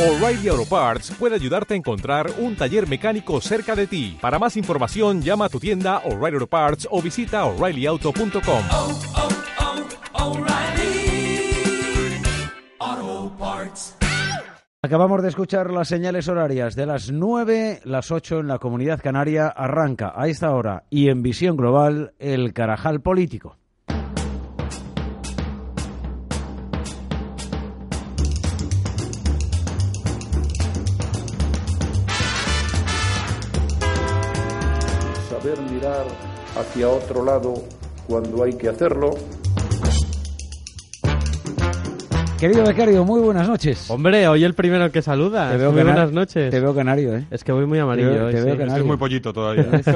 O'Reilly Auto Parts puede ayudarte a encontrar un taller mecánico cerca de ti. Para más información, llama a tu tienda O'Reilly Auto Parts o visita oreillyauto.com. oh, oh, Parts. Acabamos de escuchar las señales horarias de las 9, las 8 en la comunidad canaria. Arranca a esta hora y en visión global el Carajal político. Saber mirar hacia otro lado cuando hay que hacerlo. Querido becario, muy buenas noches. Hombre, hoy el primero que saluda. Te veo Muy buenas noches. Te veo canario, ¿eh? Es que voy muy amarillo. Te veo- hoy, te veo sí. canario. Es muy pollito todavía. Sí, sí,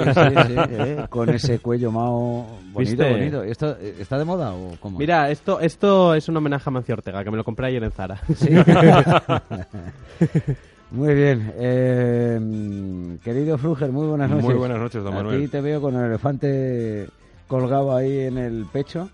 sí, eh, Con ese cuello mao bonito, ¿Viste? bonito. ¿Esto eh, está de moda o cómo? Mira, esto, esto es un homenaje a Mancio Ortega, que me lo compré ayer en Zara. Muy bien. Eh, querido Fruger, muy buenas noches. Muy buenas noches, don Manuel. ti te veo con el elefante colgado ahí en el pecho.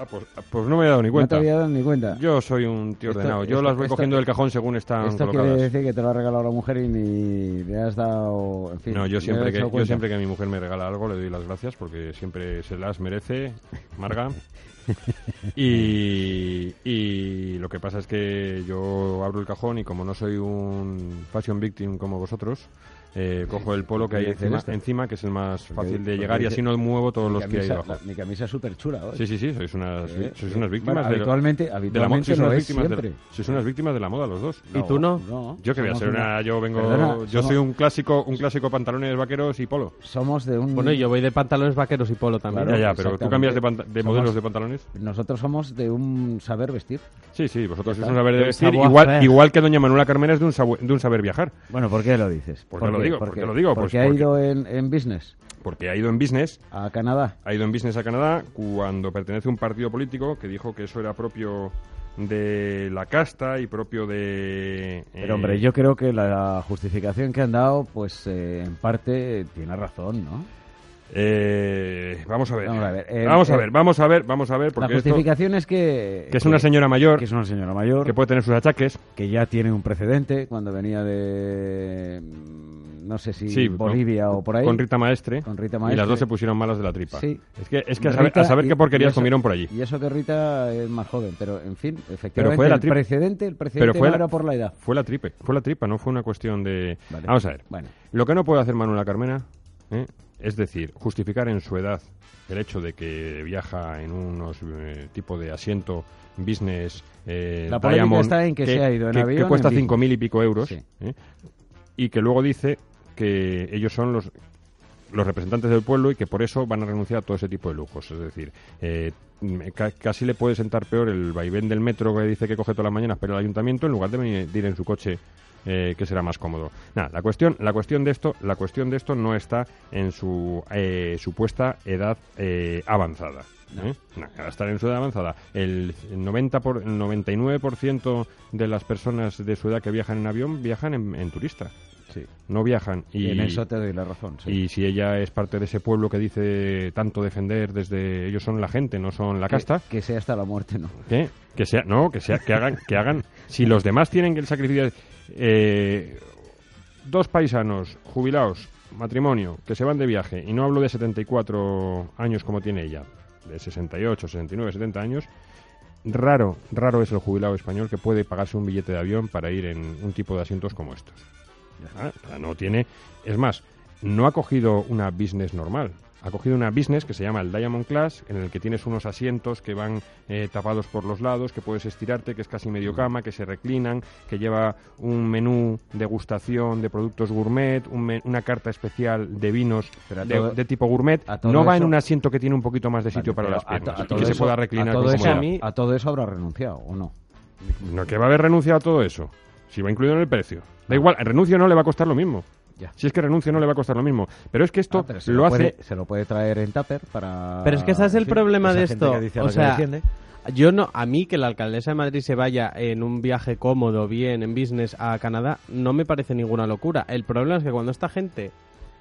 Ah, pues, pues no me he dado ni No te cuenta. había dado ni cuenta. Yo soy un tío Esto- ordenado. Yo esto- las voy esto- cogiendo del cajón según están Esto quiere colocadas. decir que te lo ha regalado la mujer y ni le has dado... En fin, No, yo siempre, que, yo cuenta. siempre que mi mujer me regala algo le doy las gracias porque siempre se las merece, Marga. Y, y lo que pasa es que yo abro el cajón y como no soy un fashion victim como vosotros, eh, cojo el polo que hay ¿Qué dices encima, encima, que es el más Porque- fácil de porque llegar y así no muevo todos los que hay camisa- la- mi camisa es súper chula hoy. Sí, sí, sí, sois unas, Eh, sois eh, unas víctimas bueno, de, habitualmente, de la mo- habitualmente sois lo unas es víctimas de- siempre. sois unas víctimas de la moda los dos. ¿Y tú no? No, Yo que voy a ser una, yo vengo, Perdona, yo somos- soy un clásico, un clásico pantalones vaqueros y polo. Somos de un... Bueno, y yo voy de pantalones vaqueros y polo también. Claro, ya, ya, pero tú cambias de, panta- de Somos- modelos de pantalones. Nosotros somos de un saber vestir. Sí, sí, vosotros sois un saber de vestir, igual, que doña Manuela Carmena es de un, sabu- de un saber viajar. Bueno, ¿por qué lo dices? ¿Por ¿Por qué lo digo? ¿Por ¿Por qué? qué lo digo? Porque Pues ha porque- ido en, en business Porque ha ido en business, a Canadá. ha ido en business a Canadá cuando pertenece a un partido político que dijo que eso era propio de la casta y propio de... Pero eh, hombre, yo creo que la justificación que han dado, pues eh, en parte tiene razón, ¿no? eh, vamos a ver. Vamos a ver, eh, vamos a eh, ver, vamos a ver, vamos a ver, La esto- justificación es que... que es una señora mayor Que es una señora mayor, que puede tener sus achaques. que ya tiene un precedente cuando venía de... No sé si Sí, con- Bolivia o por ahí. Con Rita Maestre. Con Rita Y las dos se pusieron malas de la tripa. Sí. Es que, es que a saber, Rita a saber y- qué porquerías eso- comieron por allí. Y eso que Rita es más joven, pero en fin, efectivamente, fue la el precedente, el precedente Pero fue no la- era por la edad. Fue la tripe, fue la tripa, no fue una cuestión de... Vale. Vamos a ver. Bueno. Lo que no puede hacer Manuela Carmena, ¿eh? es decir, justificar en su edad el hecho de que viaja en unos eh, tipo de asiento business eh, La Diamond, está en que se ha ido en que- avión que cuesta cinco mil y pico euros Sí. ¿eh? y que luego dice que ellos son los los representantes del pueblo y que por eso van a renunciar a todo ese tipo de lujos. Es decir, eh, ca- casi le puede sentar peor el vaivén del metro que dice que coge todas las mañanas pero el ayuntamiento en lugar de venir- de ir en su coche eh, que será más cómodo. Nada, la cuestión, la cuestión de esto, la cuestión de esto no está en su eh, supuesta edad eh, avanzada. ¿eh? A estar en su edad avanzada. El 90 por, el 99% de las personas de su edad que viajan en avión viajan en, en turista. Sí. No viajan. Y, en eso te doy la razón. sí. y si ella es parte de ese pueblo que dice tanto defender desde ellos son la gente, no son la Que- casta, Que, sea hasta la muerte, ¿no? ¿qué? Que sea, no, que sea, que hagan, que hagan. Si los demás tienen que el sacrificio, eh, dos paisanos jubilados, matrimonio, que se van de viaje y no hablo de 74 años como tiene ella, de 68, 69, 70 años. Raro, raro es el jubilado español que puede pagarse un billete de avión para ir en un tipo de asientos como estos. Ah, no tiene. Es más, no ha cogido una business normal. Ha cogido una business que se llama el Diamond Class, en el que tienes unos asientos que van eh, tapados por los lados, que puedes estirarte, que es casi medio cama, que se reclinan, que lleva un menú degustación de productos gourmet, un una carta especial de vinos de, todo- de tipo gourmet. No va en un asiento que tiene un poquito más de sitio Vale, para las piernas a y que se pueda reclinar a todo con eso, a todo eso habrá renunciado, ¿o no? No, que va a haber renunciado a todo eso. Si va incluido en el precio. Da igual, el renuncio no le va a costar lo mismo. Ya. Si es que renuncio no le va a costar lo mismo. Pero es que esto Ah, pero se lo, hace... puede, se lo puede traer en tupper para... Pero es que ese es el problema de esto. que dice a O sea, yo no, a mí que la alcaldesa de Madrid se vaya en un viaje cómodo, bien, en business a Canadá, no me parece ninguna locura. El problema es que cuando esta gente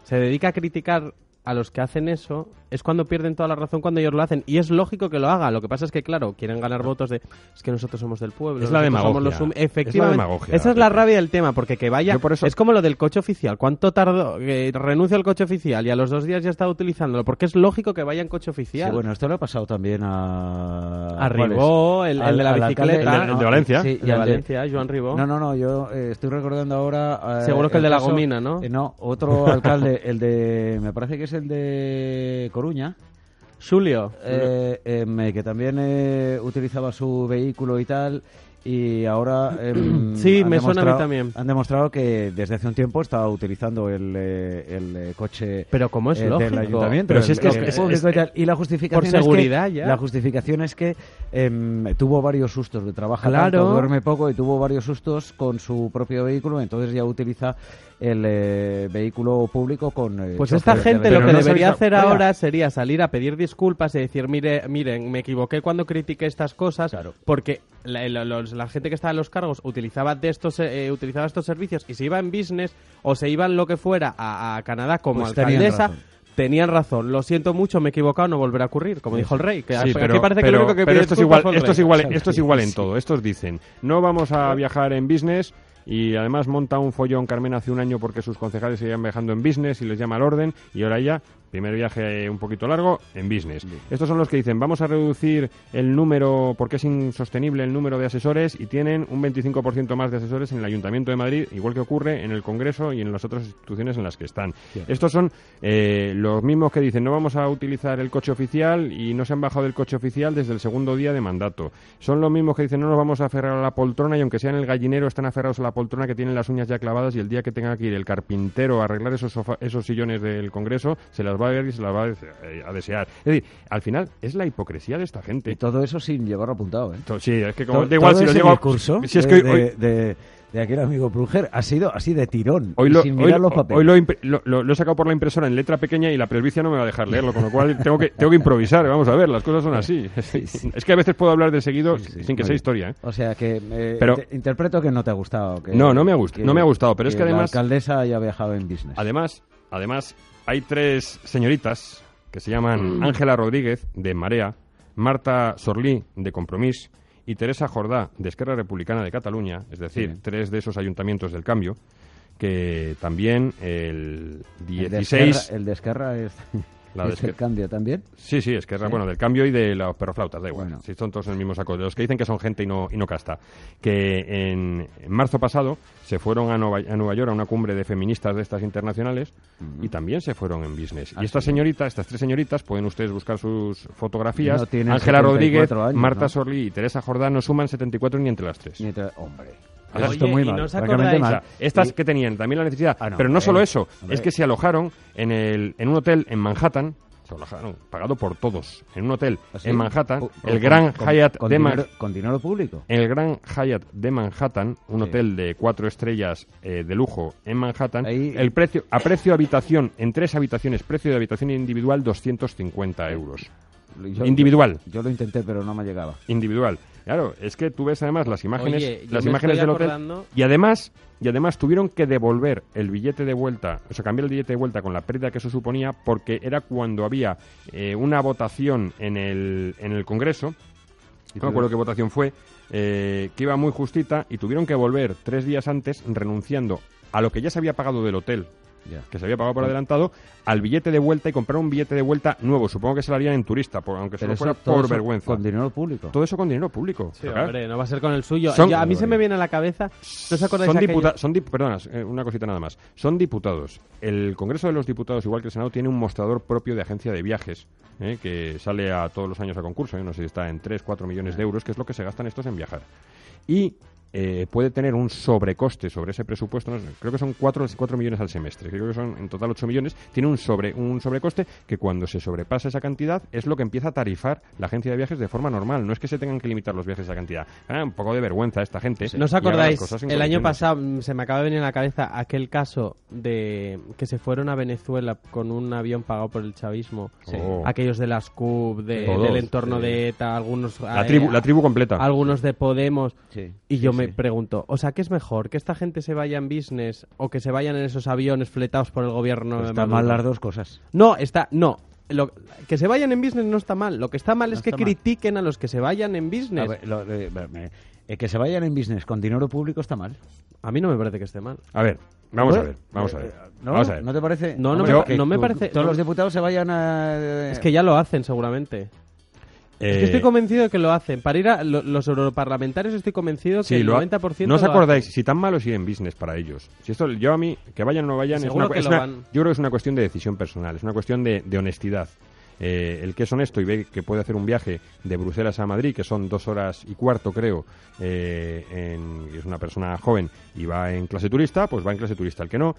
se dedica a criticar a los que hacen eso es cuando pierden toda la razón cuando ellos lo hacen. Y es lógico que lo hagan. Lo que pasa es que, claro, quieren ganar votos de es que nosotros somos del pueblo. Es la somos demagogia. los hum-". Es la Efectivamente. demagogia, Esa es la rabia del tema, porque que vaya. Yo por eso- Es como lo del coche oficial. ¿Cuánto tardó? Que renuncio al coche oficial y a los dos días ya estaba utilizándolo. Porque es lógico que vaya en coche oficial. Sí, bueno, esto lo ha pasado también a... A. Ribó, el- de la bicicleta. El de- el de Valencia. Sí, El y de al Valencia, Joan Ribó. No, no, no, yo eh, estoy recordando ahora... eh, Seguro que el de la caso- gomina, ¿no? eh, no, otro alcalde, el de... Me parece que es el de Coruña. Julio. eh, que también eh, utilizaba su vehículo y tal y ahora em, Sí, han me suena a mí demostrado- también. han demostrado que desde hace un tiempo estaba utilizando el, eh, el eh, coche Pero como es eh, lógico. del ayuntamiento Pero si es que el es- es- público y es- tal. y la justificación por es que- seguridad ya. la justificación es que em, tuvo varios sustos de trabaja Claro. tanto, duerme poco y tuvo varios sustos con su propio vehículo entonces ya utiliza el eh, vehículo público con eh, Pues esta gente lo que no debería hacer Oiga. ahora sería salir a pedir disculpas y decir, mire, miren, me equivoqué cuando critiqué estas cosas, Claro. porque la, la- los- la gente que estaba en los cargos utilizaba de estos eh, utilizaba estos servicios y se iba en business o se iban lo que fuera a, a Canadá como Pues tenían alcaldesa. razón. Tenían razón, lo siento mucho, me he equivocado, no volverá a ocurrir, como dijo el rey. Que Sí, aquí pero, parece que pero- lo único que pero esto es igual, esto es igual, esto es igual en todo. Estos dicen, no vamos a viajar en business y además monta un follón Carmen hace un año porque sus concejales seguían viajando en business y les llama al orden y ahora ya, primer viaje un poquito largo, en business. Estos son los que dicen, vamos a reducir el número, porque es insostenible el número de asesores y tienen un 25% más de asesores en el Ayuntamiento de Madrid, igual que ocurre en el Congreso y en las otras instituciones en las que están. Estos son eh, los mismos que dicen, no vamos a utilizar el coche oficial y no se han bajado del coche oficial desde el segundo día de mandato. Son los mismos que dicen, no nos vamos a aferrar a la poltrona y aunque sea en el gallinero, están aferrados a la poltrona que tienen las uñas ya clavadas y el día que tenga que ir el carpintero a arreglar esos, sofa- esos sillones del Congreso, se las va a ver y se las va a, eh, a desear. Es decir, al final es la hipocresía de esta gente. y todo eso sin llevarlo apuntado ¿eh? To- Sí, es que como da igual si lo digo discurso si es de, que hoy, de, de- de aquel amigo Pruger ha sido así de tirón Hoy lo, sin hoy- mirar los papeles hoy lo, lo- he sacado por la impresora en letra pequeña y la presbicia no me va a dejar leerlo, con lo cual tengo que, tengo que improvisar. Vamos a ver, las cosas son así. Es que a veces puedo hablar de seguido Sí, sin que sea historia. ¿eh? O sea que eh, Pero- te- interpreto que no te ha gustado. que- No, no me ha gust- que- no me ha gustado, pero es que además- La alcaldesa viajado en business. Además, además, hay tres señoritas que se llaman Ángela Rodríguez, de Marea, Marta Sorlí, de Compromís, y Teresa Jordá, de Esquerra Republicana de Cataluña, es decir, Sí. tres de esos ayuntamientos del cambio, que también el El de 16... Esquerra- El de Esquerra es, La es el Esquer- cambio también. Sí, sí, Esquerra, Sí. bueno, del cambio y de los perroflautas, da igual. Bueno. Si son todos en el mismo saco. De los que dicen que son gente y no, y no casta. Que en, en marzo pasado se fueron a Nueva, a Nueva York a una cumbre de feministas de estas internacionales y también se fueron en business. Ah, y estas sí. señoritas, estas tres señoritas, pueden ustedes buscar sus fotografías. No Ángela Rodríguez, 74 años, Marta ¿no? Sorli y Teresa Jordán no suman 74 ni entre las tres. Mientras- hombre. Oye, Esto muy ¿y mal. francamente estas que tenían también la necesidad. Ah, no, pero no hombre, solo eso, es que se alojaron en, el, en un hotel en Manhattan. Se alojaron, pagado por todos. En un hotel ¿Así? en Manhattan. O- el Gran con- Hyatt con de Man- dinero, con dinero público. el Gran Hyatt de Manhattan, un Sí. hotel de cuatro estrellas eh, de lujo en Manhattan, Ahí- el precio a precio habitación en tres habitaciones, precio de habitación individual 250 euros. Yo- Individual. Yo lo intenté, pero no me llegaba. Individual. Claro, es que tú ves además las imágenes, Oye, las imágenes del hotel y además y además tuvieron que devolver el billete de vuelta, o sea, cambiar el billete de vuelta con la pérdida que eso suponía porque era cuando había eh, una votación en el en el Congreso. No me acuerdo qué votación fue, eh, que iba muy justita y tuvieron que volver tres días antes renunciando a lo que ya se había pagado del hotel, Que se había pagado por adelantado, al billete de vuelta y comprar un billete de vuelta nuevo. Supongo que se lo harían en turista, por, aunque solo fuera por vergüenza. Con dinero público. Todo eso con dinero público. Sí, hombre, no va a ser con el suyo. Son- a mí se me viene a la cabeza. ¿No os acordáis son diputados, son dip- perdona, eh, una cosita nada más. Son diputados. El Congreso de los Diputados, igual que el Senado, tiene un mostrador propio de agencia de viajes eh, que sale a todos los años a concurso. eh, no sé si está en 3, 4 millones de euros, que es lo que se gastan estos en viajar. Y eh, puede tener un sobrecoste sobre ese presupuesto, no sé, creo que son 4, millones al semestre, creo que son en total 8 millones, tiene un sobre un sobrecoste que cuando se sobrepasa esa cantidad es lo que empieza a tarifar la agencia de viajes de forma normal, no es que se tengan que limitar los viajes a esa cantidad. Ah, un poco de vergüenza esta gente. ¿No os acordáis? El año pasado mm, se me acaba de venir a la cabeza aquel caso de que se fueron a Venezuela con un avión pagado por el chavismo. Oh. Aquellos de las CUP, de- Todos, del entorno sí. de ETA, algunos... La eh, tribu, la tribu completa. algunos de Podemos. Sí. Y yo Sí, me pregunto, o sea, ¿qué es mejor? ¿Que esta gente se vaya en business o que se vayan en esos aviones fletados por el gobierno? Está mal las dos cosas. No, está, no. Lo- que se vayan en business no está mal. Lo que está mal No es que mal. critiquen a los que se vayan en business. A ver, lo- eh, me- eh, que se vayan en business con dinero público está mal. A mí no me parece que esté mal. A ver, vamos a ¿Eh? ver, vamos a ver. Eh, ¿No? Vamos a ver. ¿No te parece? No, no Hombre, me no me parece- Todos no. los diputados se vayan a... Es que ya lo hacen seguramente. Es que Eh, estoy convencido de que lo hacen. Para ir a lo- los europarlamentarios estoy convencido que Sí, el lo ha- 90% ¿No os acordáis? Si tan malo es ir en business para ellos. Si esto, yo a mí, que vayan o no vayan, es una, que es yo creo que es una cuestión de decisión personal, es una cuestión de, de honestidad. Eh, el que es honesto y ve que puede hacer un viaje de Bruselas a Madrid, que son dos horas y cuarto, creo, eh, en- es una persona joven y va en clase turista, pues va en clase turista. El que no,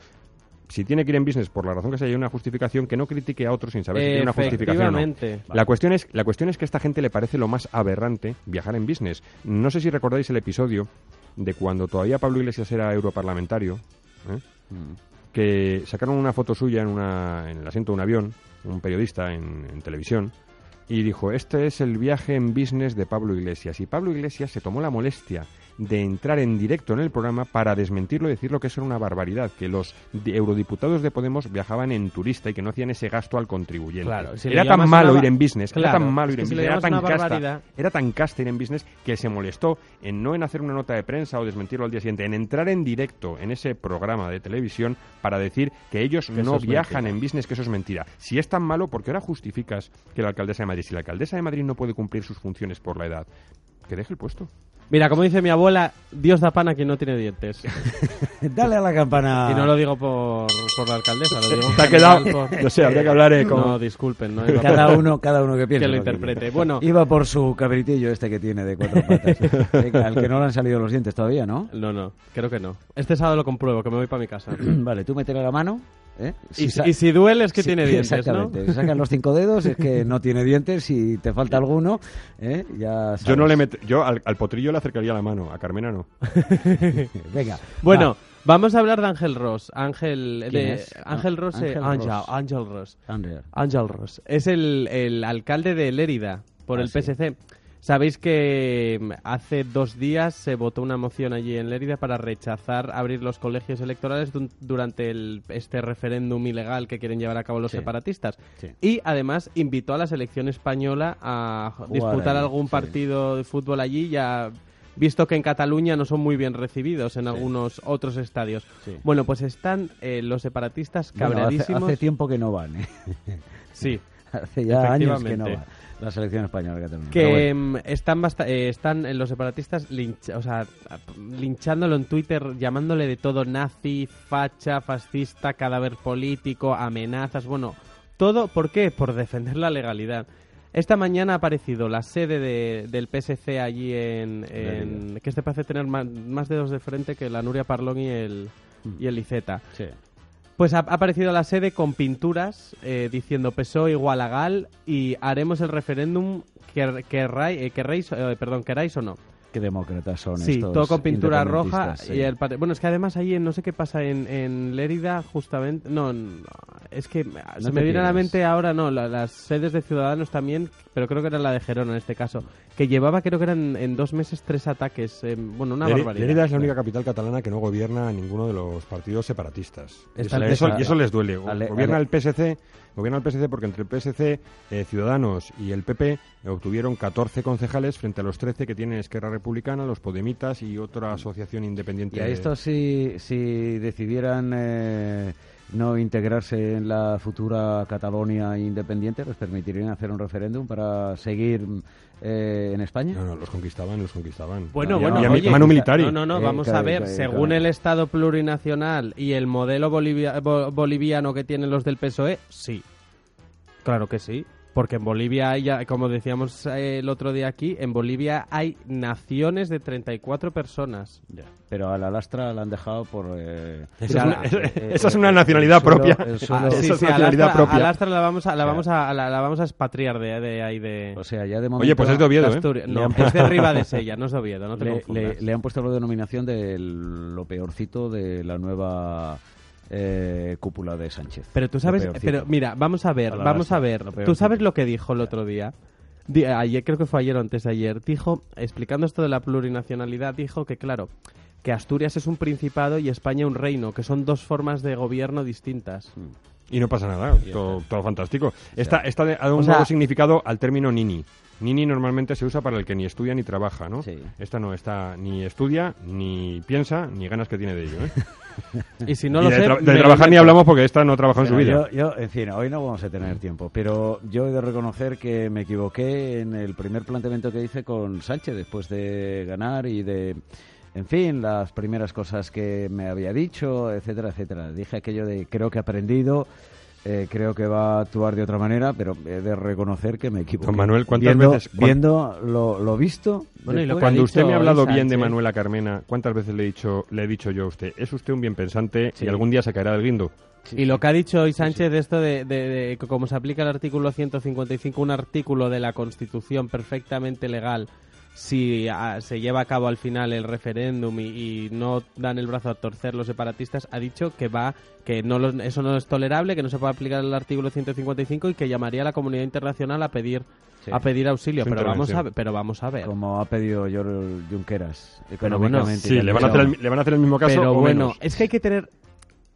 si tiene que ir en business por la razón que sea, hay una justificación que no critique a otros sin saber si tiene una justificación o no. La cuestión, es, la cuestión es que a esta gente le parece lo más aberrante viajar en business. No sé si recordáis el episodio de cuando todavía Pablo Iglesias era europarlamentario, ¿eh? que sacaron una foto suya en, una, en el asiento de un avión, un periodista en, en televisión, y dijo, este es el viaje en business de Pablo Iglesias. Y Pablo Iglesias se tomó la molestia de entrar en directo en el programa para desmentirlo y decirlo que eso era una barbaridad, que los di- eurodiputados de Podemos viajaban en turista y que no hacían ese gasto al contribuyente. Claro, si le era tan malo una ir en business, era tan malo ir en si business, era tan, casta, era tan casta ir en business que se molestó en no en hacer una nota de prensa o desmentirlo al día siguiente, en entrar en directo en ese programa de televisión para decir que ellos Que no viajan mentira. en business, que eso es mentira. Si es tan malo, ¿por qué ahora justificas que la alcaldesa de Madrid, si la alcaldesa de Madrid no puede cumplir sus funciones por la edad, que deje el puesto? Mira, como dice mi abuela, Dios da pan a quien no tiene dientes. Dale a la campana. Y no lo digo por, por la alcaldesa, lo digo Te ha quedado, por- no sé, habría que hablar eh, con... No, disculpen, no iba Cada por- uno, cada uno que piense. Que lo interprete. Bueno. Iba por su cabritillo este que tiene de cuatro patas. Venga, al que no le han salido los dientes todavía, ¿no? No, no, creo que no. Este sábado lo compruebo, que me voy para mi casa. vale, tú métele la mano. ¿Eh? y, sa- y si duele es que Sí, tiene dientes, ¿no? Exactamente. Si sacas los cinco dedos es que no tiene dientes. Si te falta alguno, ¿eh? ya Yo no sabes. le met- yo al, al potrillo le acercaría la mano, a Carmena no. Venga. Bueno, va. vamos a hablar de Ángel Ross. Ángel, ¿Quién de? Ángel Ross, eh, Ángel Ángel, Ross. Ángel Ross. Ángel Ross. Es el, el alcalde de Lérida por Ah, el sí. Sabéis que mm, hace dos días se votó una moción allí en Lérida para rechazar abrir los colegios electorales durante el- este referéndum ilegal que quieren llevar a cabo los Sí. separatistas. Sí. Y además invitó a la selección española a disputar ahí, algún sí. partido de fútbol allí, ya visto que en Cataluña no son muy bien recibidos en algunos otros estadios. Sí. Bueno, pues están eh, los separatistas Bueno, hace, cabreadísimos. hace tiempo que no van. ¿eh? Sí, Hace ya años que no Efectivamente. La selección española Cataluña. Pero que bueno. mm, están basta- eh, están los separatistas linch- o sea, linchándolo en Twitter, llamándole de todo nazi, facha, fascista, cadáver político, amenazas, bueno, todo, ¿por qué? Por defender la legalidad. Esta mañana ha aparecido la sede de- del PSC allí en, en- que este parece tener más, más dedos de frente que la Nuria Parlón y el y el Iceta. Sí. Pues ha, aparecido la sede con pinturas eh, diciendo PSOE igual a Gal y haremos el referéndum que, querráis, eh, querréis, eh, perdón, queráis o no. Qué demócratas son Sí, estos todo con pintura roja sí. y el pate- bueno es que además ahí en- no sé qué pasa en, en Lérida justamente no, no, es que se me viene a la mente ahora no la- las sedes de Ciudadanos también pero creo que era la de Gerona en este caso que llevaba creo que eran en dos meses tres ataques eh, bueno una barbaridad Lérida es la única capital catalana que no gobierna a ninguno de los partidos separatistas. Eso, eso- a- y eso les duele. Gobierna ale- el PSC, gobierna el PSC porque entre el PSC, eh, Ciudadanos y el PP obtuvieron 14 concejales frente a los 13 que tienen Esquerra Republicana, los Podemitas y otra asociación independiente. Y a de- estos si, si decidieran eh, no integrarse en la futura Cataluña independiente, ¿les permitirían hacer un referéndum para seguir eh, en España? No, no, los conquistaban, los conquistaban. Bueno, a- bueno, y a mi- oye, Manu Militari. No, no, no, Eh, vamos claro, a ver, claro, según claro. el Estado plurinacional y el modelo bolivia- bo- boliviano que tienen los del PSOE, sí. Claro que sí. Porque en Bolivia hay, ya- como decíamos eh, el otro día aquí, en Bolivia hay naciones de 34 personas. Ya. Pero a la lastra la han dejado por... eh, Esa es Mira, una- eh, esa eh, es una nacionalidad suelo- propia. el Ah, suelo- Esa es a nacionalidad Lastra- propia. a Lastra la vamos a, la vamos a, la, la vamos a expatriar de, de ahí de, O sea, ya de momento... Oye, pues es de Oviedo, ¿eh? No, han es de Riva de Sella, no es de Oviedo, no te le, confundas. le- le han puesto la denominación de lo peorcito de la nueva eh, cúpula de Sánchez. Pero tú sabes, pero mira, vamos a ver, vamos a ver. Tú sabes lo que dijo el otro día. Di- ayer, creo que fue ayer o antes de ayer, dijo, explicando esto de la plurinacionalidad, dijo que, claro, que Asturias es un principado y España un reino, que son dos formas de gobierno distintas. Y no pasa nada, todo, todo fantástico. Esta, esta de- ha dado un O sea- nuevo significado al término nini. Nini normalmente se usa para el que ni estudia ni trabaja, ¿no? Sí. Esta no, esta ni estudia, ni piensa, ni ganas que tiene de ello, ¿eh? Y si no Y lo de, sé, tra- de trabajar ni hablamos porque esta no trabaja en su vida. Yo, yo, en fin, hoy no vamos a tener tiempo, pero yo he de reconocer que me equivoqué en el primer planteamiento que hice con Sánchez después de ganar y de, en fin, las primeras cosas que me había dicho, etcétera, etcétera. Dije aquello de creo que he aprendido. Eh, creo que va a actuar de otra manera, pero he de reconocer que me equivoqué. Don Manuel, ¿cuántas viendo, veces- cuán- Viendo lo, lo visto. Bueno, y lo después- que ha Cuando usted me ha hablado bien de Manuela Carmena, ¿cuántas veces le he dicho, le he dicho yo a usted? Es usted un bien pensante Sí. y algún día se caerá del guindo. Y lo que ha dicho hoy Sánchez de esto de, de- de que como se aplica el artículo 155, un artículo de la Constitución perfectamente legal, si ah, se lleva a cabo al final el referéndum y, y no dan el brazo a torcer los separatistas, ha dicho que va que no lo- eso no es tolerable, que no se puede aplicar el artículo 155 y que llamaría a la comunidad internacional a pedir Sí. a pedir auxilio. Su Pero vamos a pero vamos a ver. Como ha pedido George Junqueras. Pero bueno, Sí, le van, a hacer el, le van a hacer el mismo caso Pero o bueno, menos. es que hay que tener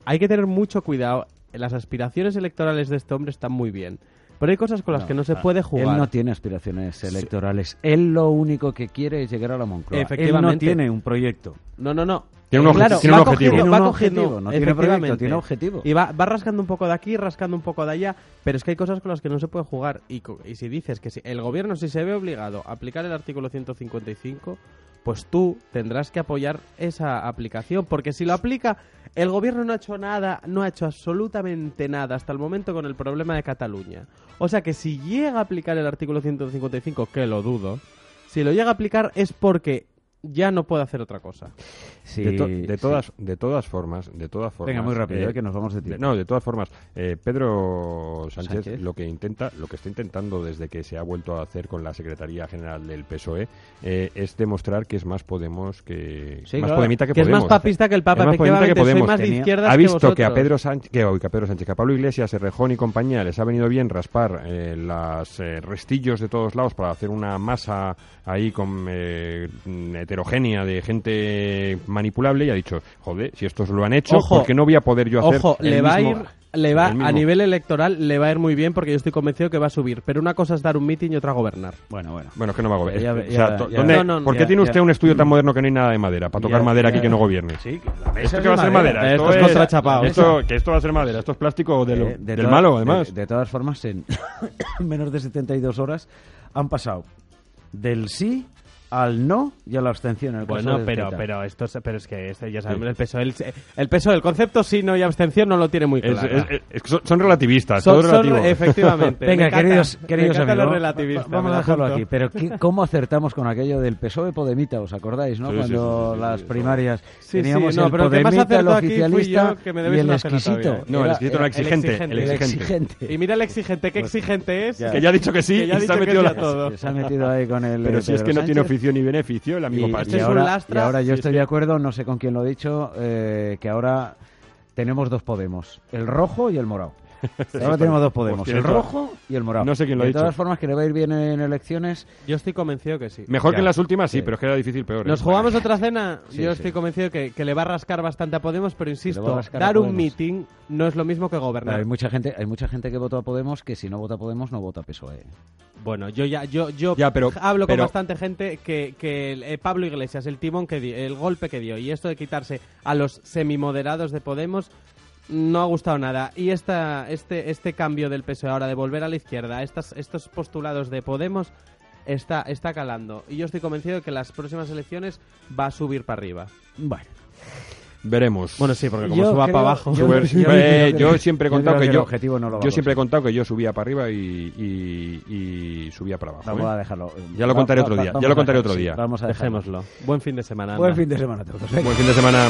hay que tener mucho cuidado. Las aspiraciones electorales de este hombre están muy bien, pero hay cosas con las que no se ah, puede jugar. Él no tiene aspiraciones electorales. Él lo único que quiere es llegar a la Moncloa. Él no tiene un proyecto. No, no, no. Tiene un Eh, claro, tiene un objetivo. cogiendo- Tiene va un cogiendo, objetivo, no tiene proyecto, tiene objetivo. Y va, va rascando un poco de aquí, rascando un poco de allá, pero es que hay cosas con las que no se puede jugar. Y, y si dices que si el gobierno si se ve obligado a aplicar el artículo 155, pues tú tendrás que apoyar esa aplicación, porque si lo aplica, el gobierno no ha hecho nada, no ha hecho absolutamente nada hasta el momento con el problema de Cataluña. O sea que si llega a aplicar el artículo 155, que lo dudo, si lo llega a aplicar es porque ya no puede hacer otra cosa. Sí, de, to- de sí. todas, de todas formas, de todas formas. Venga, muy rápido, eh, que nos vamos de de- tiempo. no, de todas formas, eh, Pedro Sánchez, Sánchez. lo que intenta, lo que está intentando desde que se ha vuelto a hacer con la Secretaría General del PSOE eh, es demostrar que es más Podemos que Sí, más claro. podemita que, Que es más papista que el Papa, Es más podemita que Podemos. más de ha visto que, a. Pedro Sánchez, que, a Pedro Sánchez, que a Pablo Iglesias, Errejón y compañía les ha venido bien raspar eh, las eh, restillos de todos lados para hacer una masa ahí con heterogénea de gente manipulable y ha dicho, joder, si estos lo han hecho, Ojo, ¿por qué no voy a poder yo hacer Ojo, el le va a ir, le va a nivel electoral le va a ir muy bien porque yo estoy convencido que va a subir. Pero una cosa es dar un mitin y otra gobernar. Bueno, bueno. Bueno, es que no va a gobernar. O sea, to- ya- ¿dónde- No, no, no, ¿Por qué ya- tiene usted ya- un estudio tan moderno que no hay nada de madera? Para tocar Ya- madera ya- aquí que no gobierne. Sí, que la mesa ¿Esto es qué va a ser madera? Esto es contrachapado. Esto, que esto va a ser madera. Esto es plástico de lo- Eh, de del todas- malo, además. De, de todas formas, en menos de 72 horas han pasado del sí al no y a la abstención. en el caso Bueno, de pero, pero esto es, pero es que este, ya sabemos el peso, el, el peso del concepto sí, no y abstención no lo tiene muy claro. es- es- son, son relativistas, Son- todo es son- relativo. efectivamente. Venga, Me encanta- queridos, me queridos amigos, vamos a lo dejarlo aquí. Pero ¿qué- ¿cómo acertamos con aquello del PSOE Podemita? ¿Os acordáis, no? Sí, Cuando sí, sí, sí, las sí, primarias Sí, sí, teníamos no, el pero el que más Podemita, el fui yo, oficialista que me y debes el exquisito. No, el exquisito no, el era- exigente. exigente. El exigente. Y mira el exigente, qué exigente es. Que ya ha dicho que sí y se ha metido sí la... a todo. Se ha metido ahí con el. Pero si es que no tiene. Ni beneficio, el amigo Y, Pachi. y ahora, y yo si es estoy que- de acuerdo, no sé con quién lo he dicho, eh, que ahora tenemos dos Podemos, el rojo y el morado. Ahora tenemos dos Podemos, Pues el rojo y el morado. No sé quién lo ha de dicho. todas formas, que le va a ir bien en elecciones. Yo estoy convencido que sí. Mejor Ya. que en las últimas, sí, Sí. pero es que era difícil peor. ¿eh? ¿Nos jugamos otra cena? Sí, Yo sí. estoy convencido que, que le va a rascar bastante a Podemos, pero insisto, dar un meeting no es lo mismo que Pero gobernar. hay mucha gente, hay mucha gente que votó a Podemos que si no vota a Podemos no vota a PSOE. Bueno, yo ya yo yo Ya, pero- hablo pero- con bastante gente que, que el- eh, Pablo Iglesias, el timón que dio, el golpe que dio y esto de quitarse a los semimoderados de Podemos no ha gustado nada. Y esta, este, este cambio del PSOE ahora de volver a la izquierda, estas, estos postulados de Podemos está, está calando. Y yo estoy convencido de que las próximas elecciones va a subir para arriba. Bueno, Veremos. Bueno, sí, porque como Yo suba creo- para abajo. yo- Suber- yo- eh, yo siempre he contado que, que el yo objetivo no lo yo siempre he contado que yo subía para arriba y, y, y subía para abajo. vamos ¿eh? a dejarlo. Ya lo Va- contaré va- otro va- día, ya vamos lo a contaré dejarlo, otro sí, día. vamos a. Dejémoslo. Buen fin de semana. Buen fin de semana a todos. Buen fin de semana.